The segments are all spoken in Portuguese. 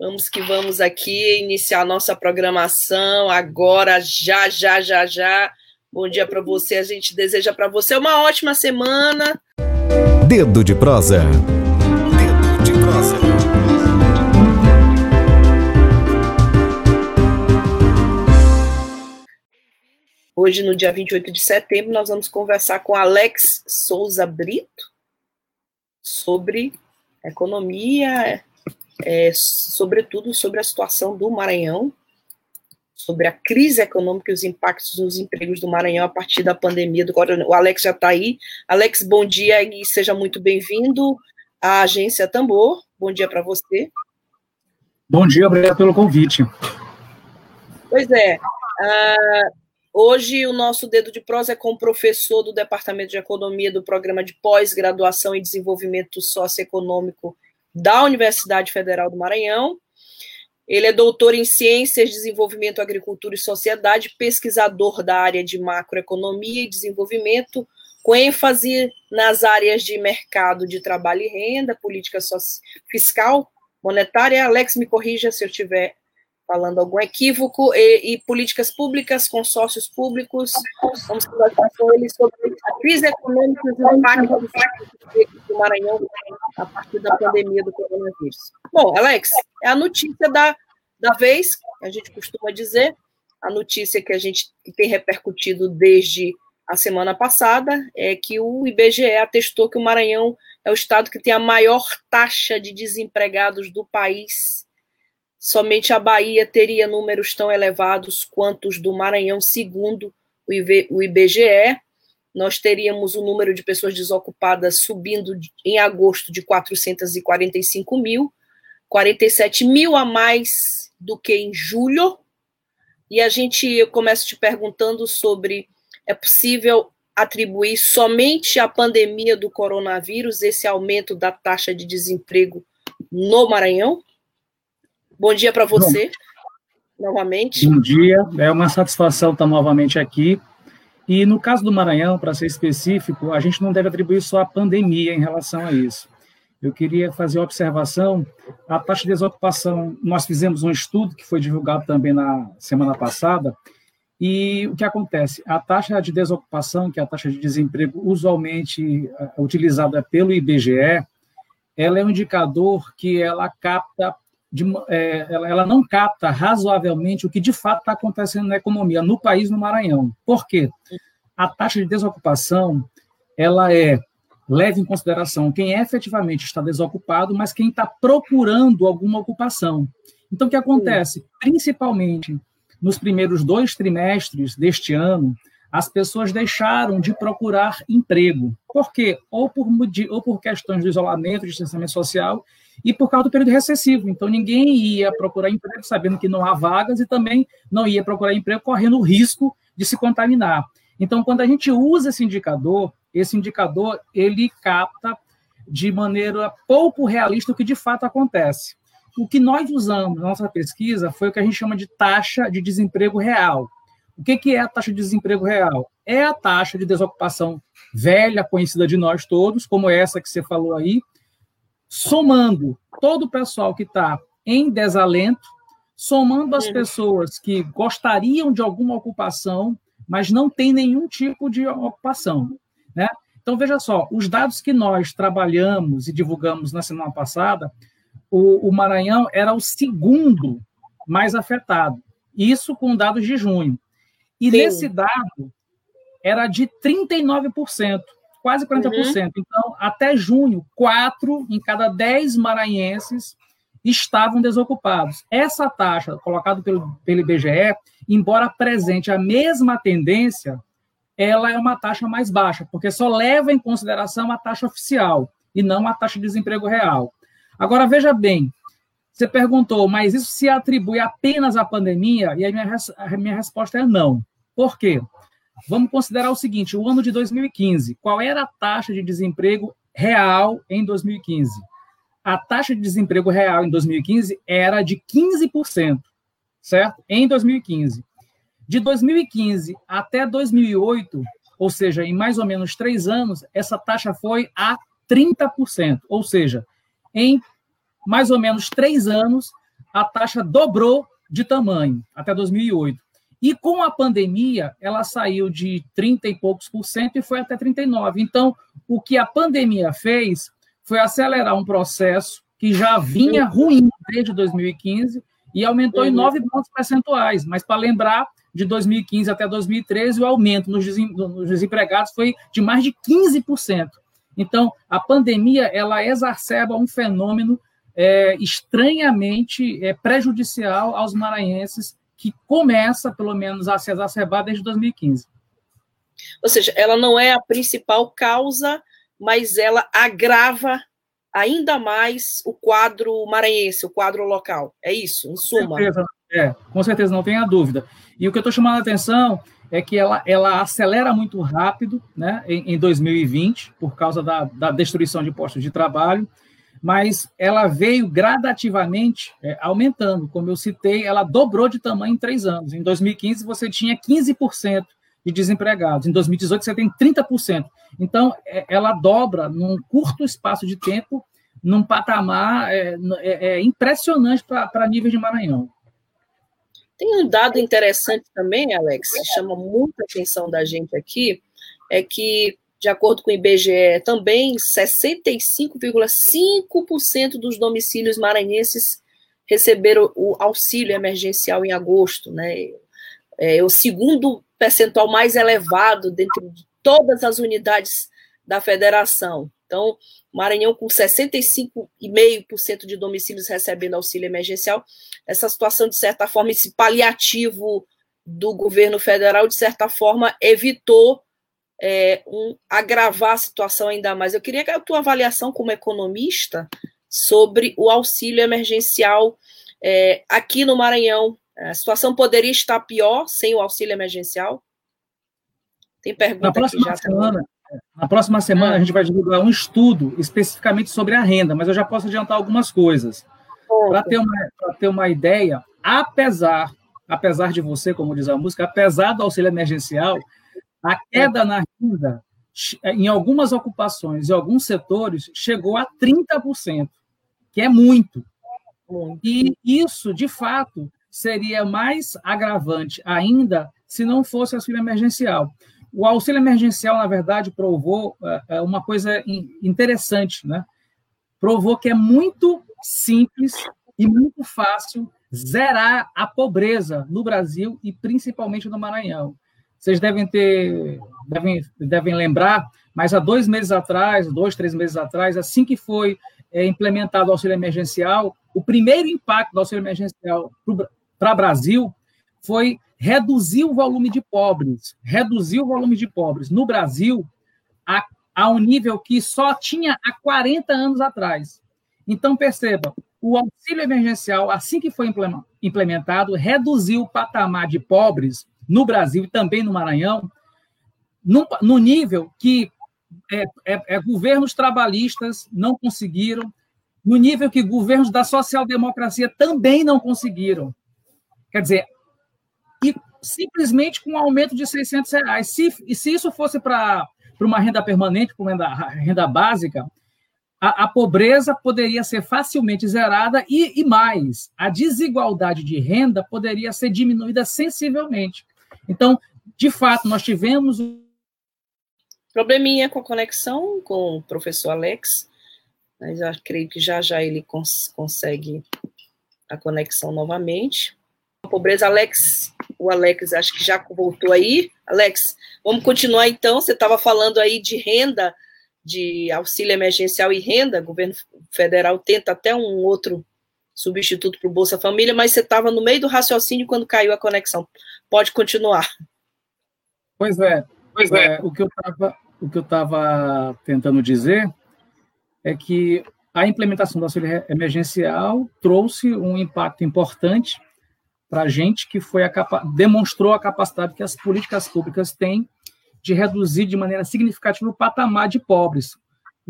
Vamos que vamos aqui iniciar nossa programação agora, já, já, já, já. Bom dia para você. A gente deseja para você uma ótima semana. Dedo de prosa. Dedo de prosa. Hoje, no dia 28 de setembro, nós vamos conversar com Alex Souza Brito sobre economia, é, sobretudo sobre a situação do Maranhão, sobre a crise econômica e os impactos nos empregos do Maranhão a partir da pandemia do coronavírus. O Alex já está aí. Alex, bom dia e seja muito bem-vindo à Agência Tambor. Bom dia para você. Bom dia, obrigado pelo convite. Pois é. Uh, hoje o nosso dedo de prosa é com o professor do Departamento de Economia do Programa de Pós-Graduação e Desenvolvimento Socioeconômico da Universidade Federal do Maranhão. Ele é doutor em Ciências, Desenvolvimento, Agricultura e Sociedade, pesquisador da área de macroeconomia e desenvolvimento, com ênfase nas áreas de mercado de trabalho e renda, política fiscal, monetária. Alex, me corrija se eu estiver falando algum equívoco, e, e, políticas públicas, consórcios públicos. Vamos conversar com ele sobre a crise econômica e os impactos do Maranhão a partir da pandemia do coronavírus. Bom, Alex, é a notícia da, da vez, a gente costuma dizer, a notícia que a gente tem repercutido desde a semana passada é que o IBGE atestou que o Maranhão é o estado que tem a maior taxa de desempregados do país Somente a Bahia teria números tão elevados quanto os do Maranhão, segundo o IBGE. Nós teríamos o número de pessoas desocupadas subindo em agosto de 445 mil, 47 mil a mais do que em julho. E a gente, eu começo te perguntando sobre é possível atribuir somente à pandemia do coronavírus esse aumento da taxa de desemprego no Maranhão? Bom dia para você, Bom, novamente. Bom dia, é uma satisfação estar novamente aqui. E no caso do Maranhão, para ser específico, a gente não deve atribuir só a pandemia em relação a isso. Eu queria fazer uma observação. A taxa de desocupação, nós fizemos um estudo que foi divulgado também na semana passada, e o que acontece? A taxa de desocupação, que é a taxa de desemprego usualmente eh, utilizada pelo IBGE, ela é um indicador que ela capta de, é, ela, ela, não capta razoavelmente o que de fato está acontecendo na economia no país, no Maranhão. Por quê? A taxa de desocupação ela é leva em consideração quem efetivamente está desocupado, mas quem está procurando alguma ocupação. Então, o que acontece? Principalmente nos primeiros dois trimestres deste ano, as pessoas deixaram de procurar emprego. Por quê? Ou por, ou por questões de isolamento, de distanciamento social, e por causa do período recessivo. Então, ninguém ia procurar emprego sabendo que não há vagas e também não ia procurar emprego correndo o risco de se contaminar. Então, quando a gente usa esse indicador, esse indicador ele capta de maneira pouco realista o que de fato acontece. O que nós usamos na nossa pesquisa foi o que a gente chama de taxa de desemprego real. O que é a taxa de desemprego real? É a taxa de desocupação velha, conhecida de nós todos, como essa que você falou aí, somando todo o pessoal que está em desalento, somando as pessoas que gostariam de alguma ocupação, mas não tem nenhum tipo de ocupação. Né? Então, veja só, os dados que nós trabalhamos e divulgamos na semana passada, o, o Maranhão era o segundo mais afetado, isso com dados de junho. E Sim. nesse dado, era de 39% quase 40%. Uhum. Então, até junho, quatro em cada dez maranhenses estavam desocupados. Essa taxa, colocada pelo, pelo IBGE, embora apresente a mesma tendência, ela é uma taxa mais baixa, porque só leva em consideração a taxa oficial e não a taxa de desemprego real. Agora, veja bem, Você perguntou, mas isso se atribui apenas à pandemia? E a minha, a minha resposta é não. Por quê? Vamos considerar o seguinte: o ano de 2015, qual era a taxa de desemprego real em 2015? A taxa de desemprego real em 2015 era de 15%, certo? Em 2015. De 2015 até 2008, ou seja, em mais ou menos três anos, essa taxa foi a 30%. Ou seja, em mais ou menos três anos, a taxa dobrou de tamanho até 2008. E com a pandemia, ela saiu de 30 e poucos por cento e foi até 39. Então, o que a pandemia fez foi acelerar um processo que já vinha ruim desde 2015 e aumentou em 9 pontos percentuais. Mas, para lembrar, de 2015 até 2013, o aumento nos desempregados foi de mais de 15%. Então, a pandemia ela exacerba um fenômeno é, estranhamente é, prejudicial aos maranhenses que começa, pelo menos, a se exacerbar desde 2015. Ou seja, ela não é a principal causa, mas ela agrava ainda mais o quadro maranhense, o quadro local. É isso, em suma. Com certeza, é, com certeza, não tenha dúvida. E o que eu estou chamando a atenção é que ela, ela acelera muito rápido né, em, em 2020, por causa da, da destruição de postos de trabalho, mas ela veio gradativamente é, aumentando. Como eu citei, ela dobrou de tamanho em três anos. Em 2015, você tinha 15% de desempregados. Em 2018, você tem 30%. Então, é, ela dobra num curto espaço de tempo, num patamar é, é, é impressionante para nível de Maranhão. Tem um dado interessante também, Alex, que chama muita atenção da gente aqui, é que de acordo com o IBGE, também 65,5% dos domicílios maranhenses receberam o auxílio emergencial em agosto, né? É o segundo percentual mais elevado dentro de todas as unidades da federação. Então, Maranhão com 65,5% de domicílios recebendo auxílio emergencial. Essa situação, de certa forma, esse paliativo do governo federal, de certa forma, evitou é, um, agravar a situação ainda mais. Eu queria que a tua avaliação como economista sobre o auxílio emergencial é, aqui no Maranhão. A situação poderia estar pior sem o auxílio emergencial? Tem pergunta na próxima semana, Na próxima semana, ah. a gente vai divulgar um estudo especificamente sobre a renda, mas eu já posso adiantar algumas coisas. Para ter, uma, ter uma ideia, apesar, apesar de você, como diz a música, apesar do auxílio emergencial, a queda na renda, em algumas ocupações e alguns setores, chegou a 30%, que é muito. E isso, de fato, seria mais agravante ainda se não fosse auxílio emergencial. O auxílio emergencial, na verdade, provou é, uma coisa interessante, né? Provou que é muito simples e muito fácil zerar a pobreza no Brasil e principalmente no Maranhão. Vocês devem ter, devem, devem lembrar, mas há dois meses atrás, dois, três meses atrás, assim que foi é, implementado o auxílio emergencial, o primeiro impacto do auxílio emergencial para o Brasil foi reduzir o volume de pobres, reduzir o volume de pobres no Brasil a, a um nível que só tinha há 40 anos atrás. Então, perceba, o auxílio emergencial, assim que foi implementado, reduziu o patamar de pobres no Brasil e também no Maranhão, no, no nível que é, é, é, governos trabalhistas não conseguiram, no nível que governos da social-democracia também não conseguiram. Quer dizer, e simplesmente com um aumento de 600 reais. Se, se isso fosse para uma renda permanente, para uma renda, renda básica, a, a, pobreza poderia ser facilmente zerada e, e mais, a desigualdade de renda poderia ser diminuída sensivelmente. Então, de fato, nós tivemos. Probleminha com a conexão com o professor Alex, mas já creio que já já ele cons consegue a conexão novamente. Pobreza, Alex, o Alex acho que já voltou aí. Alex, vamos continuar então. Você estava falando aí de renda, de auxílio emergencial e renda. O governo federal tenta até um outro substituto para o Bolsa Família, mas você estava no meio do raciocínio quando caiu a conexão. Pode continuar. Pois é, pois é. é o que eu estava o que eu estava tentando dizer é que a implementação do auxílio emergencial trouxe um impacto importante para a gente, que foi a demonstrou a capacidade que as políticas públicas têm de reduzir de maneira significativa o patamar de pobres.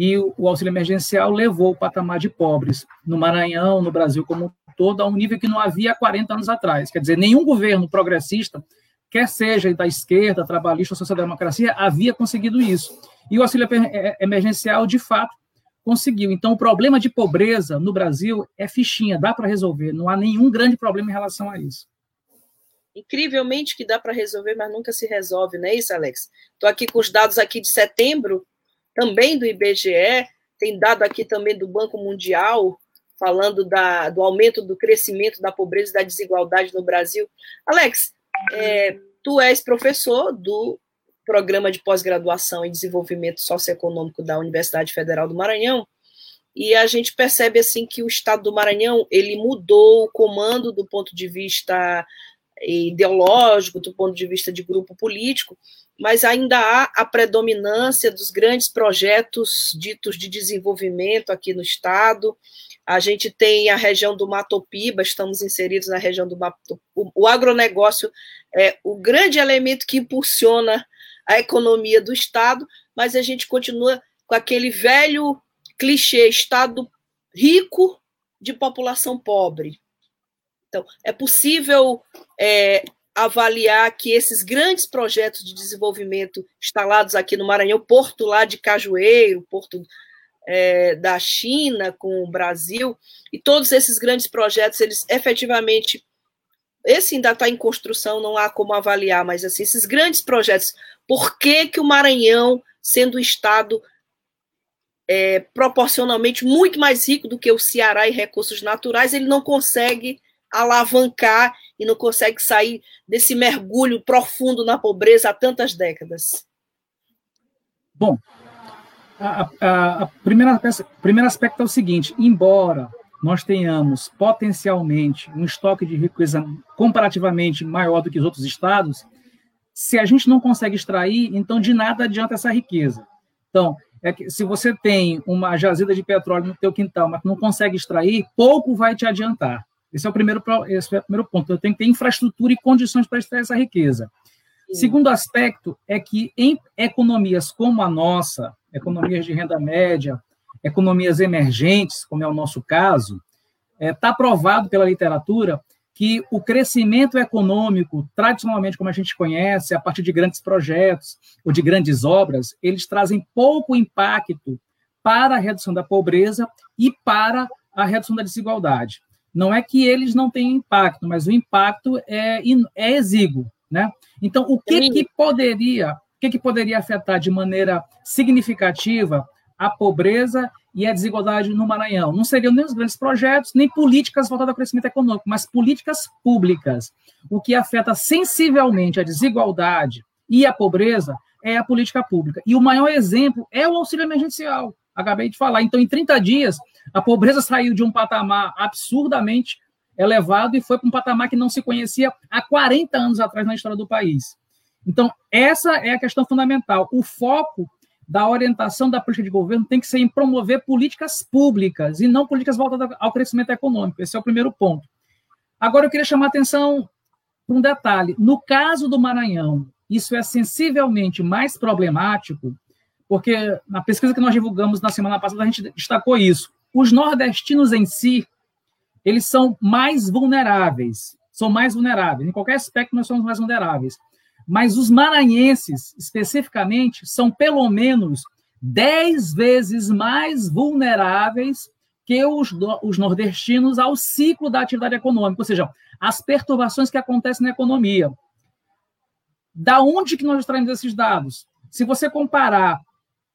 E o, auxílio emergencial levou o patamar de pobres no Maranhão, no Brasil como um todo, a um nível que não havia 40 anos atrás. Quer dizer, nenhum governo progressista, quer seja da esquerda, trabalhista ou social-democracia, havia conseguido isso. E o auxílio emergencial, de fato, conseguiu. Então, o problema de pobreza no Brasil é fichinha, dá para resolver, não há nenhum grande problema em relação a isso. Incrivelmente que dá para resolver, mas nunca se resolve, não é isso, Alex? Estou aqui com os dados aqui de setembro, também do IBGE, tem dado aqui também do Banco Mundial, falando da, do aumento do crescimento da pobreza e da desigualdade no Brasil. Alex, é, tu és professor do programa de pós-graduação em desenvolvimento socioeconômico da Universidade Federal do Maranhão, e a gente percebe assim que o Estado do Maranhão ele mudou o comando do ponto de vista ideológico, do ponto de vista de grupo político, mas ainda há a predominância dos grandes projetos ditos de desenvolvimento aqui no estado. A gente tem a região do Matopiba, estamos inseridos na região do Matopiba. O agronegócio é o grande elemento que impulsiona a economia do Estado, mas a gente continua com aquele velho clichê Estado rico de população pobre. Então, é possível é, avaliar que esses grandes projetos de desenvolvimento instalados aqui no Maranhão, Porto lá de Cajueiro, Porto é, da China com o Brasil, e todos esses grandes projetos, eles efetivamente esse ainda está em construção, não há como avaliar, mas assim, esses grandes projetos, por que, que o Maranhão, sendo um estado é, proporcionalmente muito mais rico do que o Ceará em recursos naturais, ele não consegue alavancar e não consegue sair desse mergulho profundo na pobreza há tantas décadas? Bom, a, a, primeira, primeiro aspecto é o seguinte: embora nós tenhamos potencialmente um estoque de riqueza comparativamente maior do que os outros estados, se a gente não consegue extrair, então de nada adianta essa riqueza. Então, é que se você tem uma jazida de petróleo no teu quintal, mas não consegue extrair, pouco vai te adiantar. Esse é o primeiro, esse é o primeiro ponto. Eu tenho que ter infraestrutura e condições para extrair essa riqueza. Sim. Segundo aspecto é que em economias como a nossa, economias de renda média, economias emergentes, como é o nosso caso, está é, tá provado pela literatura que o crescimento econômico, tradicionalmente, como a gente conhece, a partir de grandes projetos ou de grandes obras, eles trazem pouco impacto para a redução da pobreza e para a redução da desigualdade. Não é que eles não tenham impacto, mas o impacto é, é exíguo. Né? Então, o que, que poderia, o que, que poderia afetar de maneira significativa a pobreza e a desigualdade no Maranhão. Não seriam nem os grandes projetos, nem políticas voltadas ao crescimento econômico, mas políticas públicas. O que afeta sensivelmente a desigualdade e a pobreza é a política pública. E o maior exemplo é o auxílio emergencial. Acabei de falar. Então, em 30 dias, a pobreza saiu de um patamar absurdamente elevado e foi para um patamar que não se conhecia há 40 anos atrás na história do país. Então, essa é a questão fundamental. O foco da orientação da política de governo tem que ser em promover políticas públicas e não políticas voltadas ao crescimento econômico. Esse é o primeiro ponto. Agora, eu queria chamar a atenção para um detalhe. No caso do Maranhão, isso é sensivelmente mais problemático, porque na pesquisa que nós divulgamos na semana passada, a gente destacou isso. Os nordestinos em si, eles são mais vulneráveis, são mais vulneráveis. Em qualquer aspecto, nós somos mais vulneráveis. Mas os maranhenses, especificamente, são pelo menos dez vezes mais vulneráveis que os, os nordestinos ao ciclo da atividade econômica, ou seja, as perturbações que acontecem na economia. Da onde que nós extraímos esses dados? Se você comparar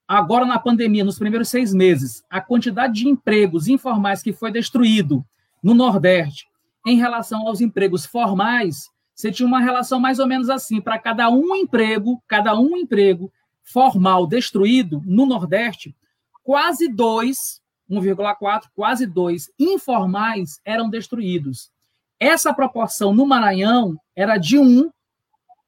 agora na pandemia, nos primeiros seis meses, a quantidade de empregos informais que foi destruído no Nordeste em relação aos empregos formais, você tinha uma relação mais ou menos assim, para cada um emprego, cada um emprego formal destruído no Nordeste, quase dois, 1,4, quase dois informais eram destruídos. Essa proporção no Maranhão era de 1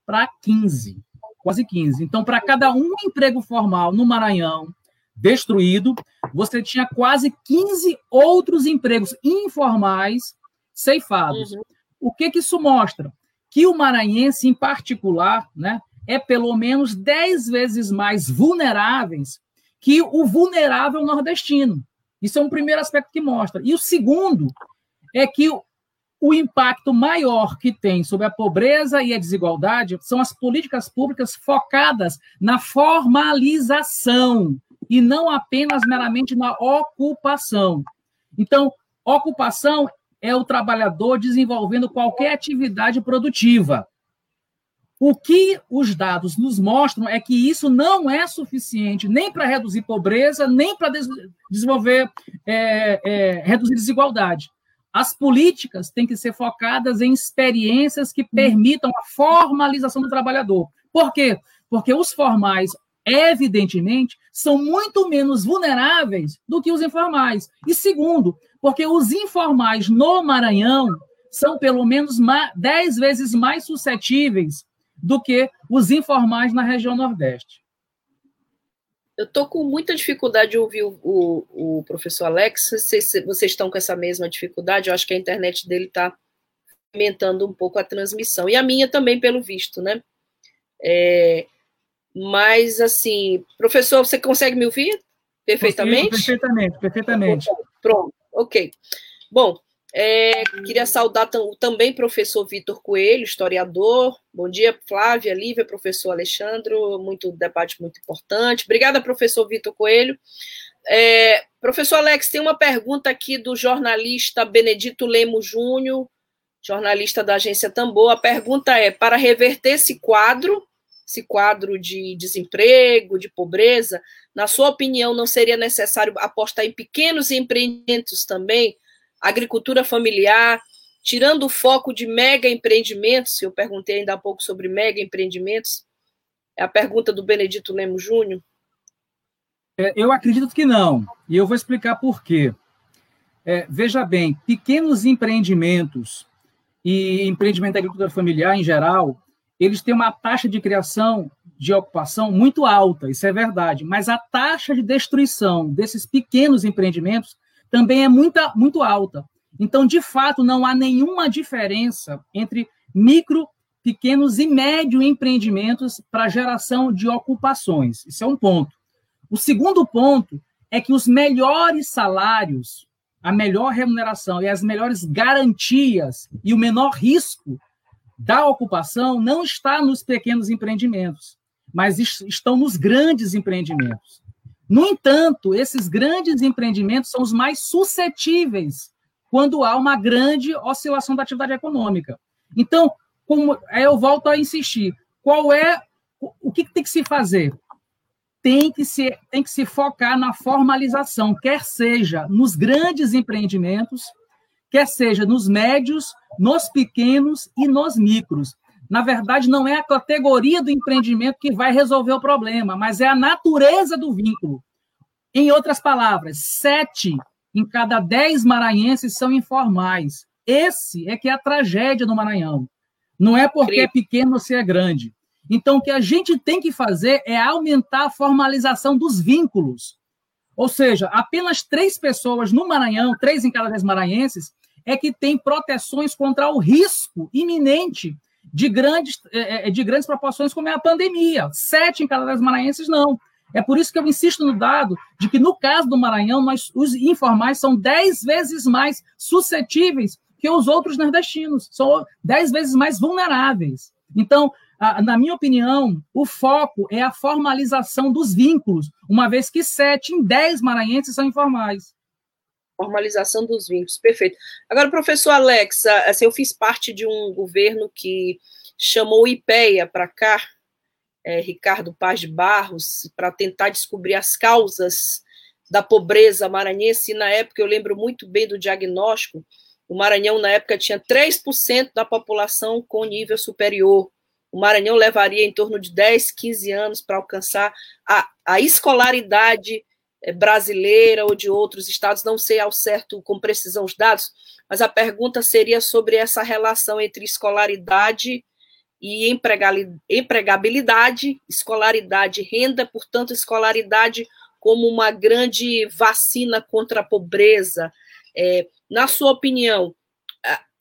para 15, quase 15. Então, para cada um emprego formal no Maranhão, destruído, você tinha quase 15 outros empregos informais ceifados. Uhum. O que, que isso mostra? Que o maranhense, em particular, né, é pelo menos 10 vezes mais vulneráveis que o vulnerável nordestino. Isso é um primeiro aspecto que mostra. E o segundo é que o impacto maior que tem sobre a pobreza e a desigualdade são as políticas públicas focadas na formalização e não apenas meramente na ocupação. Então, ocupação é o trabalhador desenvolvendo qualquer atividade produtiva. O que os dados nos mostram é que isso não é suficiente nem para reduzir pobreza, nem para des desenvolver, é, é, reduzir desigualdade. As políticas têm que ser focadas em experiências que permitam a formalização do trabalhador. Por quê? Porque os formais, evidentemente, são muito menos vulneráveis do que os informais. E segundo, porque os informais no Maranhão são pelo menos 10 vezes mais suscetíveis do que os informais na região Nordeste. Eu estou com muita dificuldade de ouvir o, o, o professor Alex. Vocês, vocês estão com essa mesma dificuldade? Eu acho que a internet dele está aumentando um pouco a transmissão. E a minha também, pelo visto, né? É, mas, assim, professor, você consegue me ouvir perfeitamente? perfeitamente, perfeitamente. Pronto, ok. Bom, é, queria saudar também professor Vitor Coelho, historiador. Bom dia, Flávia, Lívia, professor Alexandre. Muito debate muito importante. Obrigada, professor Vitor Coelho. É, professor Alex, tem uma pergunta aqui do jornalista Benedito Lemos Júnior, jornalista da agência Tambor. A pergunta é: para reverter esse quadro, esse quadro de desemprego, de pobreza, na sua opinião, não seria necessário apostar em pequenos empreendimentos também? Agricultura familiar, tirando o foco de mega empreendimentos, eu perguntei ainda há pouco sobre mega empreendimentos, é a pergunta do Benedito Lemos Júnior. É, eu acredito que não, e eu vou explicar por quê. É, veja bem, pequenos empreendimentos e empreendimento da agricultura familiar em geral, eles têm uma taxa de criação de ocupação muito alta, isso é verdade, mas a taxa de destruição desses pequenos empreendimentos também é muita, muito alta. Então, de fato, não há nenhuma diferença entre micro, pequenos e médio empreendimentos para geração de ocupações. Isso é um ponto. O segundo ponto é que os melhores salários, a melhor remuneração e as melhores garantias e o menor risco da ocupação não está nos pequenos empreendimentos, mas estão nos grandes empreendimentos. No entanto, esses grandes empreendimentos são os mais suscetíveis quando há uma grande oscilação da atividade econômica. Então, como eu volto a insistir, qual é o que tem que se fazer? Tem que se, tem que se focar na formalização, quer seja nos grandes empreendimentos, quer seja nos médios, nos pequenos e nos micros na verdade, não é a categoria do empreendimento que vai resolver o problema, mas é a natureza do vínculo. Em outras palavras, sete em cada dez maranhenses são informais. Esse é que é a tragédia do Maranhão. Não é porque é pequeno ou se é grande. Então, o que a gente tem que fazer é aumentar a formalização dos vínculos. Ou seja, apenas três pessoas no Maranhão, três em cada dez maranhenses, é que tem proteções contra o risco iminente de grandes, é, é, de grandes proporções, como é a pandemia. Sete em cada dez maranhenses não. É por isso que eu insisto no dado de que, no caso do Maranhão, nós, os informais são dez vezes mais suscetíveis que os outros nordestinos, são dez vezes mais vulneráveis. Então, na minha opinião, o foco é a formalização dos vínculos, uma vez que sete em dez maranhenses são informais. Formalização dos vínculos, perfeito. Agora, professor Alex, assim, eu fiz parte de um governo que chamou o IPEA para cá, é, Ricardo Paz de Barros, para tentar descobrir as causas da pobreza maranhense, e na época eu lembro muito bem do diagnóstico, o Maranhão, na época, tinha 3% da população com nível superior. O Maranhão levaria em torno de 10, 15 anos para alcançar a, a escolaridade brasileira ou de outros estados, não sei ao certo com precisão os dados, mas a pergunta seria sobre essa relação entre escolaridade e empregabilidade, escolaridade renda, portanto, escolaridade como uma grande vacina contra a pobreza. É, na sua opinião,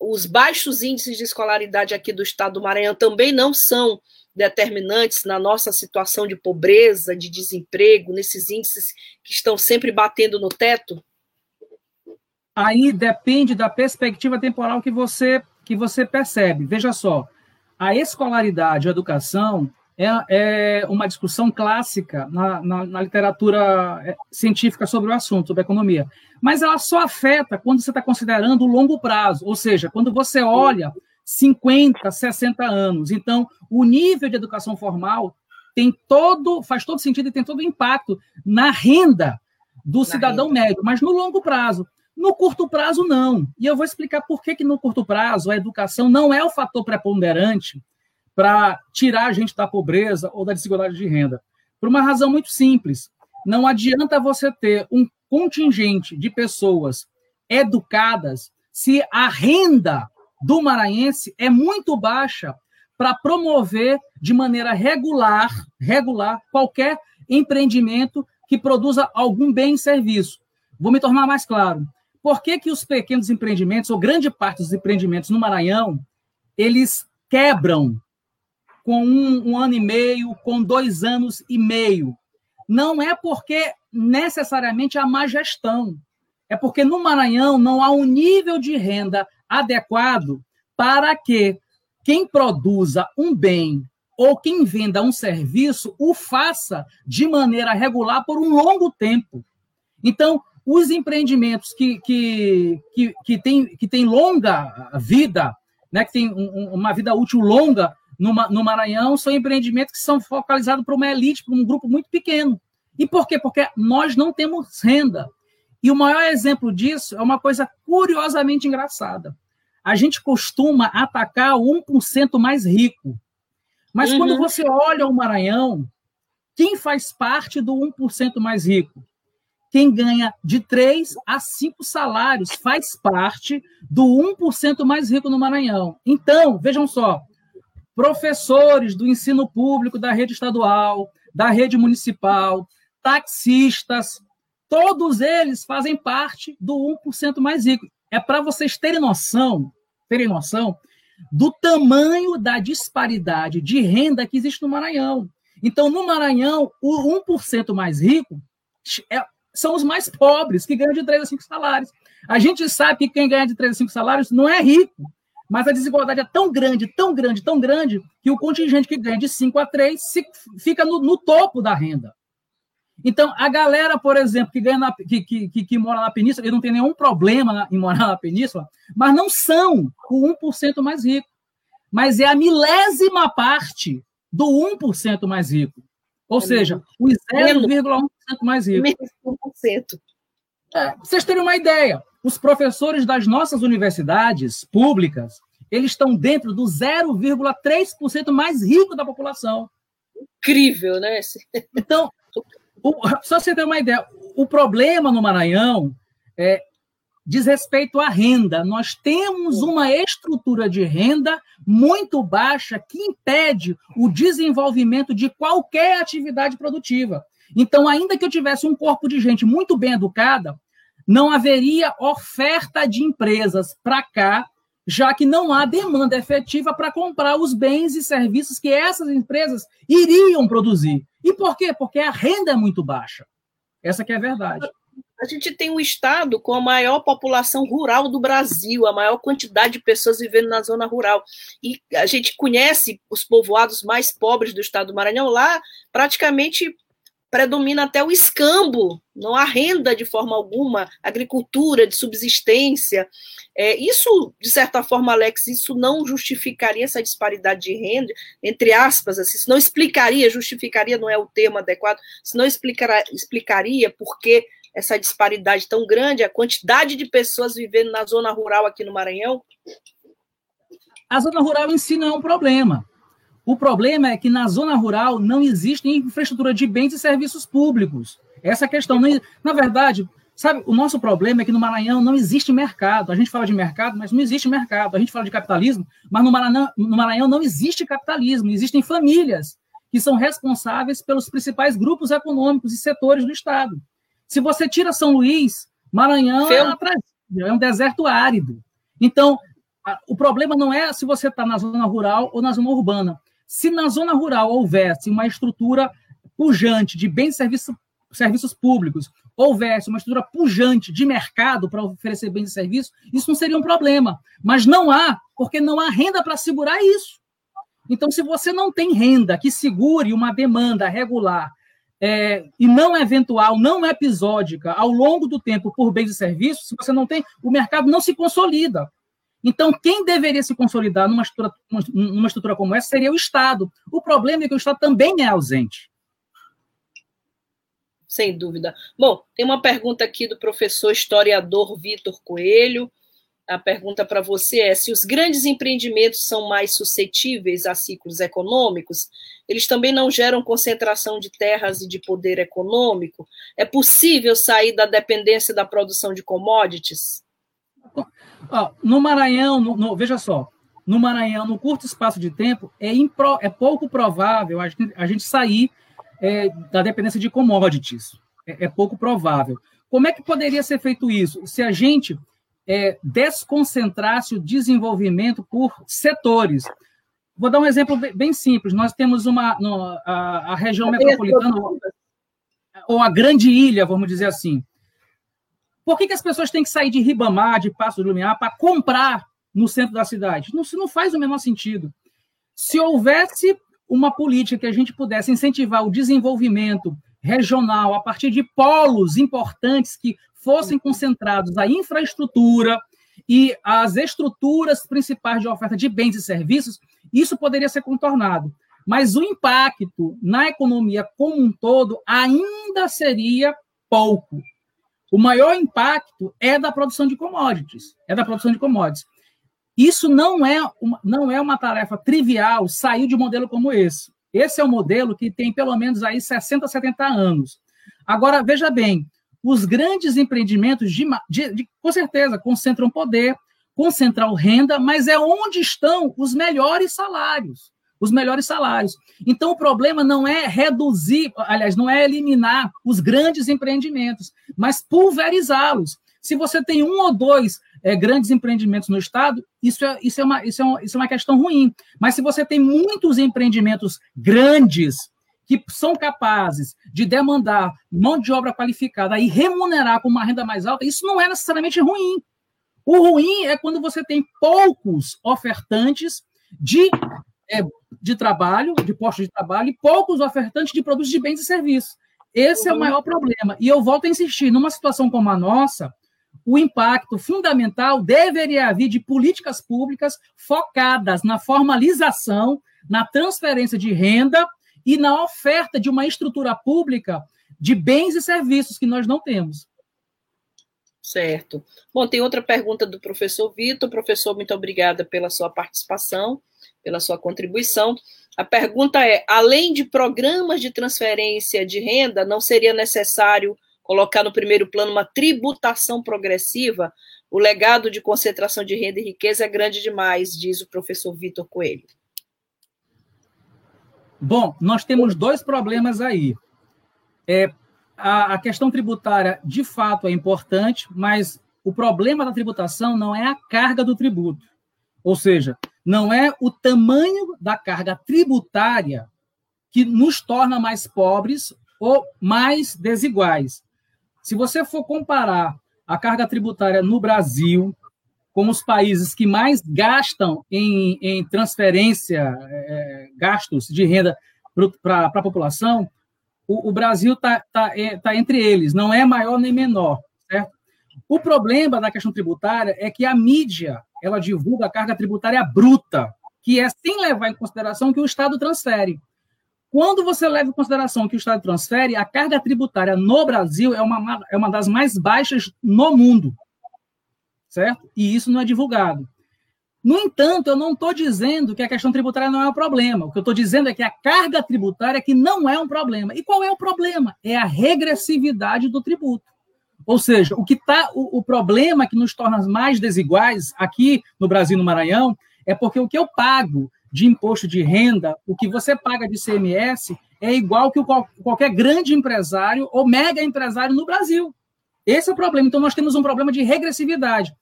os baixos índices de escolaridade aqui do estado do Maranhão também não são determinantes na nossa situação de pobreza, de desemprego, nesses índices que estão sempre batendo no teto? Aí depende da perspectiva temporal que você que você percebe. Veja só, a escolaridade, a educação é, é uma discussão clássica na, na, na, literatura é, científica sobre o assunto, sobre a economia. Mas ela só afeta quando você está considerando o longo prazo, ou seja, quando você olha 50, 60 anos. Então, o nível de educação formal tem todo, faz todo sentido e tem todo impacto na renda do na cidadão renda. médio, mas no longo prazo. No curto prazo, não. E eu vou explicar por que, que no curto prazo a educação não é o fator preponderante para tirar a gente da pobreza ou da desigualdade de renda. Por uma razão muito simples. Não adianta você ter um contingente de pessoas educadas se a renda do maranhense é muito baixa para promover de maneira regular, regular qualquer empreendimento que produza algum bem e serviço. Vou me tornar mais claro. Por que, que os pequenos empreendimentos, ou grande parte dos empreendimentos no Maranhão, eles quebram com um, um ano e meio, com dois anos e meio? Não é porque necessariamente há má gestão. É porque no Maranhão não há um nível de renda adequado para que quem produza um bem ou quem venda um serviço o faça de maneira regular por um longo tempo. Então, os empreendimentos que, que, que, que, tem, que tem longa vida, né, que tem um, uma vida útil longa no, no Maranhão, são empreendimentos que são focalizados para uma elite, para um grupo muito pequeno. E por quê? Porque nós não temos renda. E o maior exemplo disso é uma coisa curiosamente engraçada. A gente costuma atacar o 1% mais rico. Mas uhum. quando você olha o Maranhão, quem faz parte do 1% mais rico? quem ganha de 3 a 5 salários faz parte do 1% mais rico no Maranhão. Então, vejam só, professores do ensino público da rede estadual, da rede municipal, taxistas, todos eles fazem parte do 1% mais rico. É para vocês terem noção, terem noção do tamanho da disparidade de renda que existe no Maranhão. Então, no Maranhão, o 1% mais rico é, são os mais pobres, que ganham de 3 a 5 salários. A gente sabe que quem ganha de 3 a 5 salários não é rico, mas a desigualdade é tão grande, tão grande, tão grande, que o contingente que ganha de 5 a 3 fica no, no topo da renda. Então, a galera, por exemplo, que, ganha na, que, que, que, mora na península, ele não tem nenhum problema em morar na península, mas não são o 1% mais rico. Mas é a milésima parte do 1% mais rico. Ou é seja, os 0,1% mais ricos. Menos 1%. É, vocês terem uma ideia, os professores das nossas universidades públicas, eles estão dentro do 0,3% mais rico da população. Incrível, né? Então, o, só você ter uma ideia, o problema no Maranhão é, diz respeito à renda. Nós temos uma estrutura de renda muito baixa que impede o desenvolvimento de qualquer atividade produtiva. Então, ainda que eu tivesse um corpo de gente muito bem educada, não haveria oferta de empresas para cá, já que não há demanda efetiva para comprar os bens e serviços que essas empresas iriam produzir. E por quê? Porque a renda é muito baixa. Essa que é a verdade a gente tem um estado com a maior população rural do Brasil, a maior quantidade de pessoas vivendo na zona rural. E a gente conhece os povoados mais pobres do estado do Maranhão, lá praticamente predomina até o escambo, não há renda de forma alguma, agricultura de subsistência. É, isso, de certa forma, Alex, isso não justificaria essa disparidade de renda, entre aspas, assim, isso não explicaria, justificaria não é o termo adequado, isso não explicaria, explicaria por que essa disparidade tão grande, a quantidade de pessoas vivendo na zona rural aqui no Maranhão? A zona rural em si não é um problema. O problema é que na zona rural não existe infraestrutura de bens e serviços públicos. Essa questão. Não, na verdade, sabe, o nosso problema é que no Maranhão não existe mercado. A gente fala de mercado, mas não existe mercado. A gente fala de capitalismo, mas no Maranhão, no Maranhão não existe capitalismo. Existem famílias que são responsáveis pelos principais grupos econômicos e setores do Estado. Se você tira São Luís, Maranhão é, uma é um deserto árido. Então, o problema não é se você está na zona rural ou na zona urbana. Se na zona rural houvesse uma estrutura pujante de bens e serviços, serviços públicos, houvesse uma estrutura pujante de mercado para oferecer bens e serviços, isso não seria um problema. Mas não há, porque não há renda para segurar isso. Então, se você não tem renda que segure uma demanda regular é, e não eventual, não episódica, ao longo do tempo por bens e serviços, se você não tem, o mercado não se consolida. Então, quem deveria se consolidar numa estrutura, numa estrutura como essa seria o Estado. O problema é que o Estado também é ausente. Sem dúvida. Bom, tem uma pergunta aqui do professor historiador Vitor Coelho. A pergunta para você é: se os grandes empreendimentos são mais suscetíveis a ciclos econômicos, eles também não geram concentração de terras e de poder econômico? É possível sair da dependência da produção de commodities? No Maranhão, no, no, veja só, no Maranhão, no curto espaço de tempo, é, impro, é pouco provável a gente, a gente sair é, da dependência de commodities. É, é, pouco provável. Como é que poderia ser feito isso? Se a gente é, desconcentrasse o desenvolvimento por setores. Vou dar um exemplo bem simples. Nós temos uma no, a, a, região metropolitana, ou a grande ilha, vamos dizer assim. Por que, que as pessoas têm que sair de Ribamar, de Passo do Lumiar, para comprar no centro da cidade? Não, não faz o menor sentido. Se houvesse uma política que a gente pudesse incentivar o desenvolvimento regional a partir de polos importantes que fossem concentrados a infraestrutura e as estruturas principais de oferta de bens e serviços, isso poderia ser contornado. Mas o impacto na economia como um todo ainda seria pouco. O maior impacto é da produção de commodities, é da produção de commodities. Isso não é uma, não é uma tarefa trivial sair de um modelo como esse. Esse é um modelo que tem pelo menos aí 60, 70 anos. Agora, veja bem, os grandes empreendimentos, de, de, de, com certeza, concentram poder, concentram renda, mas é onde estão os melhores salários os melhores salários. Então, o problema não é reduzir, aliás, não é eliminar os grandes empreendimentos, mas pulverizá-los. Se você tem um ou dois é, grandes empreendimentos no Estado, isso é, isso, é uma, isso, é uma, isso é uma questão ruim. Mas se você tem muitos empreendimentos grandes, que são capazes de demandar mão de obra qualificada e remunerar com uma renda mais alta, isso não é necessariamente ruim. O ruim é quando você tem poucos ofertantes de é, de trabalho, de postos de trabalho, e poucos ofertantes de produtos de bens e serviços. Esse é o maior problema. E eu volto a insistir: numa situação como a nossa, o impacto fundamental deveria vir de políticas públicas focadas na formalização, na transferência de renda e na oferta de uma estrutura pública de bens e serviços que nós não temos. Certo. Bom, tem outra pergunta do professor Vitor. Professor, muito obrigada pela sua participação pela sua contribuição. A pergunta é: além de programas de transferência de renda, não seria necessário colocar no primeiro plano uma tributação progressiva? O legado de concentração de renda e riqueza é grande demais, diz o professor Vitor Coelho. Bom, nós temos dois problemas aí. É, a, a questão tributária, de fato, é importante, mas o problema da tributação não é a carga do tributo. Ou seja, não é o tamanho da carga tributária que nos torna mais pobres ou mais desiguais. Se você for comparar a carga tributária no Brasil com os países que mais gastam em, em transferência, é, gastos de renda para a população, o, o Brasil está tá, é, tá entre eles, não é maior nem menor, certo? O problema da questão tributária é que a mídia ela divulga a carga tributária bruta, que é sem levar em consideração que o Estado transfere. Quando você leva em consideração que o Estado transfere, a carga tributária no Brasil é uma, é uma das mais baixas no mundo. Certo? E isso não é divulgado. No entanto, eu não estou dizendo que a questão tributária não é um problema. O que eu estou dizendo é que a carga tributária que não é um problema. E qual é o problema? É a regressividade do tributo. Ou seja, o que tá, o, o problema que nos torna mais desiguais aqui no Brasil, no Maranhão, é porque o que eu pago de imposto de renda, o que você paga de CMS é igual que qualquer grande empresário ou mega empresário no Brasil. Esse é o problema. Então, nós temos um problema de regressividade.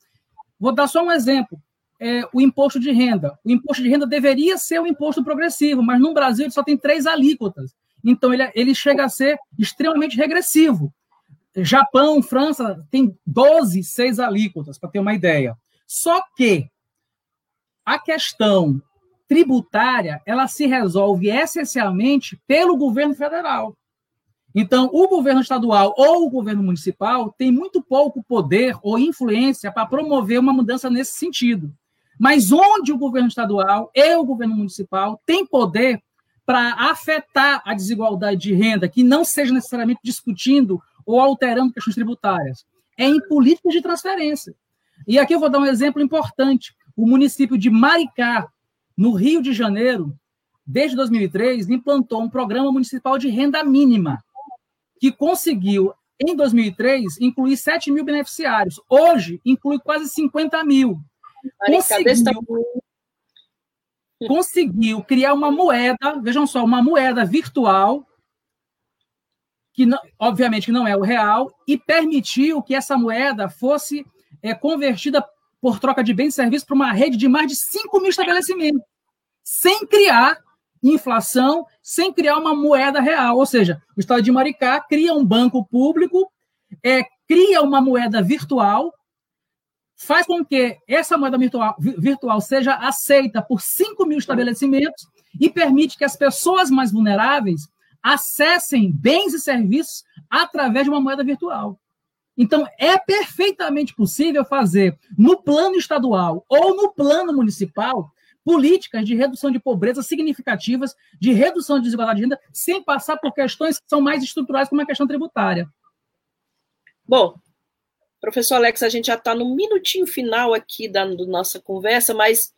Vou dar só um exemplo. É, o imposto de renda. O imposto de renda deveria ser um imposto progressivo, mas no Brasil ele só tem três alíquotas. Então, ele, ele chega a ser extremamente regressivo. Japão, França, tem 12, seis alíquotas, para ter uma ideia. Só que a questão tributária, ela se resolve essencialmente pelo governo federal. Então, o governo estadual ou o governo municipal tem muito pouco poder ou influência para promover uma mudança nesse sentido. Mas onde o governo estadual e o governo municipal têm poder para afetar a desigualdade de renda, que não seja necessariamente discutindo ou alterando questões tributárias, é em políticas de transferência. E aqui eu vou dar um exemplo importante. O município de Maricá, no Rio de Janeiro, desde 2003, implantou um programa municipal de renda mínima, que conseguiu, em 2003, incluir 7 mil beneficiários. Hoje, inclui quase 50 mil. Conseguiu, conseguiu criar uma moeda, vejam só, uma moeda virtual, que não, obviamente não é o real, e permitiu que essa moeda fosse é, convertida por troca de bens e serviços para uma rede de mais de 5 mil estabelecimentos, sem criar inflação, sem criar uma moeda real. Ou seja, o Estado de Maricá cria um banco público, é, cria uma moeda virtual, faz com que essa moeda virtual, virtual seja aceita por 5 mil estabelecimentos e permite que as pessoas mais vulneráveis acessem bens e serviços através de uma moeda virtual. Então, é perfeitamente possível fazer, no plano estadual ou no plano municipal, políticas de redução de pobreza significativas, de redução de desigualdade de renda, sem passar por questões que são mais estruturais, como a questão tributária. Bom, professor Alex, a gente já está no minutinho final aqui da, da nossa conversa, mas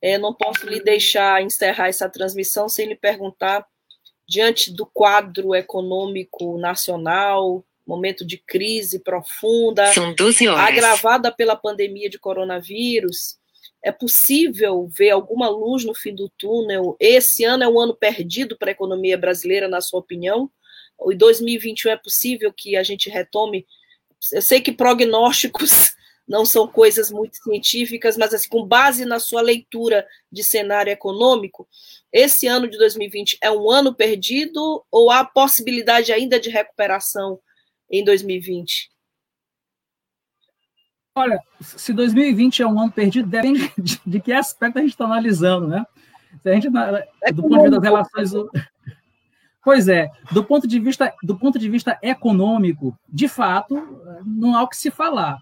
é, não posso lhe deixar encerrar essa transmissão sem lhe perguntar, diante do quadro econômico nacional, momento de crise profunda, agravada pela pandemia de coronavírus, é possível ver alguma luz no fim do túnel? Esse ano é um ano perdido para a economia brasileira, na sua opinião? Em 2021 é possível que a gente retome? Eu sei que prognósticos não são coisas muito científicas, mas assim, com base na sua leitura de cenário econômico, esse ano de 2020 é um ano perdido ou há possibilidade ainda de recuperação em 2020? Olha, se 2020 é um ano perdido, depende de, que aspecto a gente está analisando, né? Se a gente, é do ponto de vista das relações. Pois é, do ponto de vista, do ponto de vista econômico, de fato, não há o que se falar.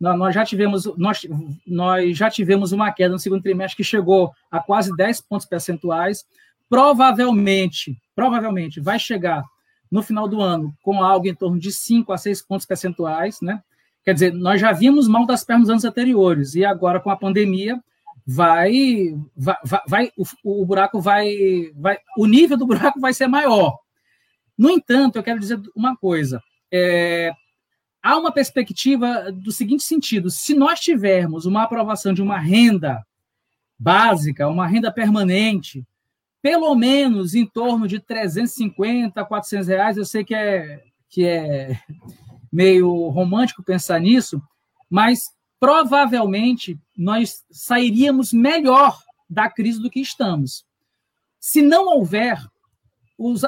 Nós já tivemos, nós, nós já tivemos uma queda no segundo trimestre que chegou a quase 10 pontos percentuais. Provavelmente, provavelmente vai chegar no final do ano com algo em torno de 5 a 6 pontos percentuais, né? Quer dizer, nós já vimos mal das pernas nos anos anteriores, e agora com a pandemia vai, vai, vai o, o, buraco vai, vai, o nível do buraco vai ser maior. No entanto, eu quero dizer uma coisa, é, há uma perspectiva do seguinte sentido: se nós tivermos uma aprovação de uma renda básica, uma renda permanente, pelo menos em torno de 350, 400 reais. Eu sei que é, que é meio romântico pensar nisso, mas provavelmente nós sairíamos melhor da crise do que estamos. Se não houver os,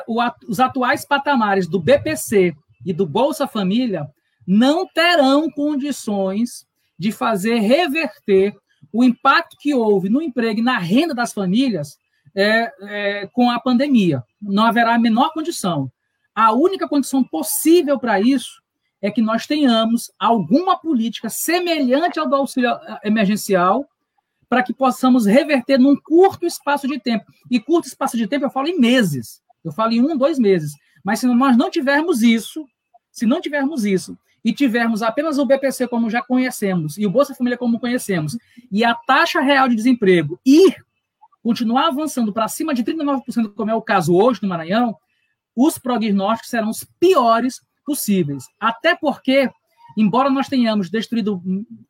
os atuais patamares do BPC e do Bolsa Família, não terão condições de fazer reverter o impacto que houve no emprego e na renda das famílias é, é, com a pandemia. Não haverá a menor condição. A única condição possível para isso é que nós tenhamos alguma política semelhante ao do auxílio emergencial para que possamos reverter num curto espaço de tempo. E curto espaço de tempo eu falo em meses. Eu falo em um, dois meses. Mas se nós não tivermos isso, se não tivermos isso, e tivermos apenas o BPC como já conhecemos, e o Bolsa Família como conhecemos, e a taxa real de desemprego ir continuar avançando para cima de 39%, como é o caso hoje no Maranhão, os prognósticos serão os piores possíveis. Até porque, embora nós tenhamos destruído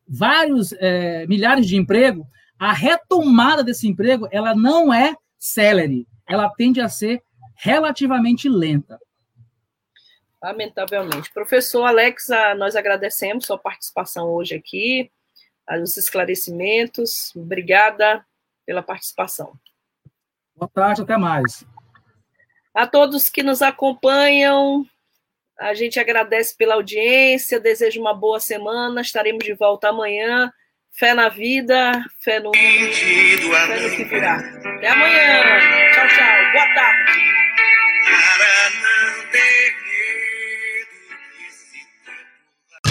vários é, milhares de empregos, a retomada desse emprego, ela não é celere, ela tende a ser relativamente lenta. Lamentavelmente. Professor Alex, nós agradecemos sua participação hoje aqui, os esclarecimentos. Obrigada pela participação. Boa tarde, até mais. A todos que nos acompanham, a gente agradece pela audiência, desejo uma boa semana, estaremos de volta amanhã. Fé na vida, fé no mundo, fé no que virá. Até amanhã. Tchau, tchau. Boa tarde.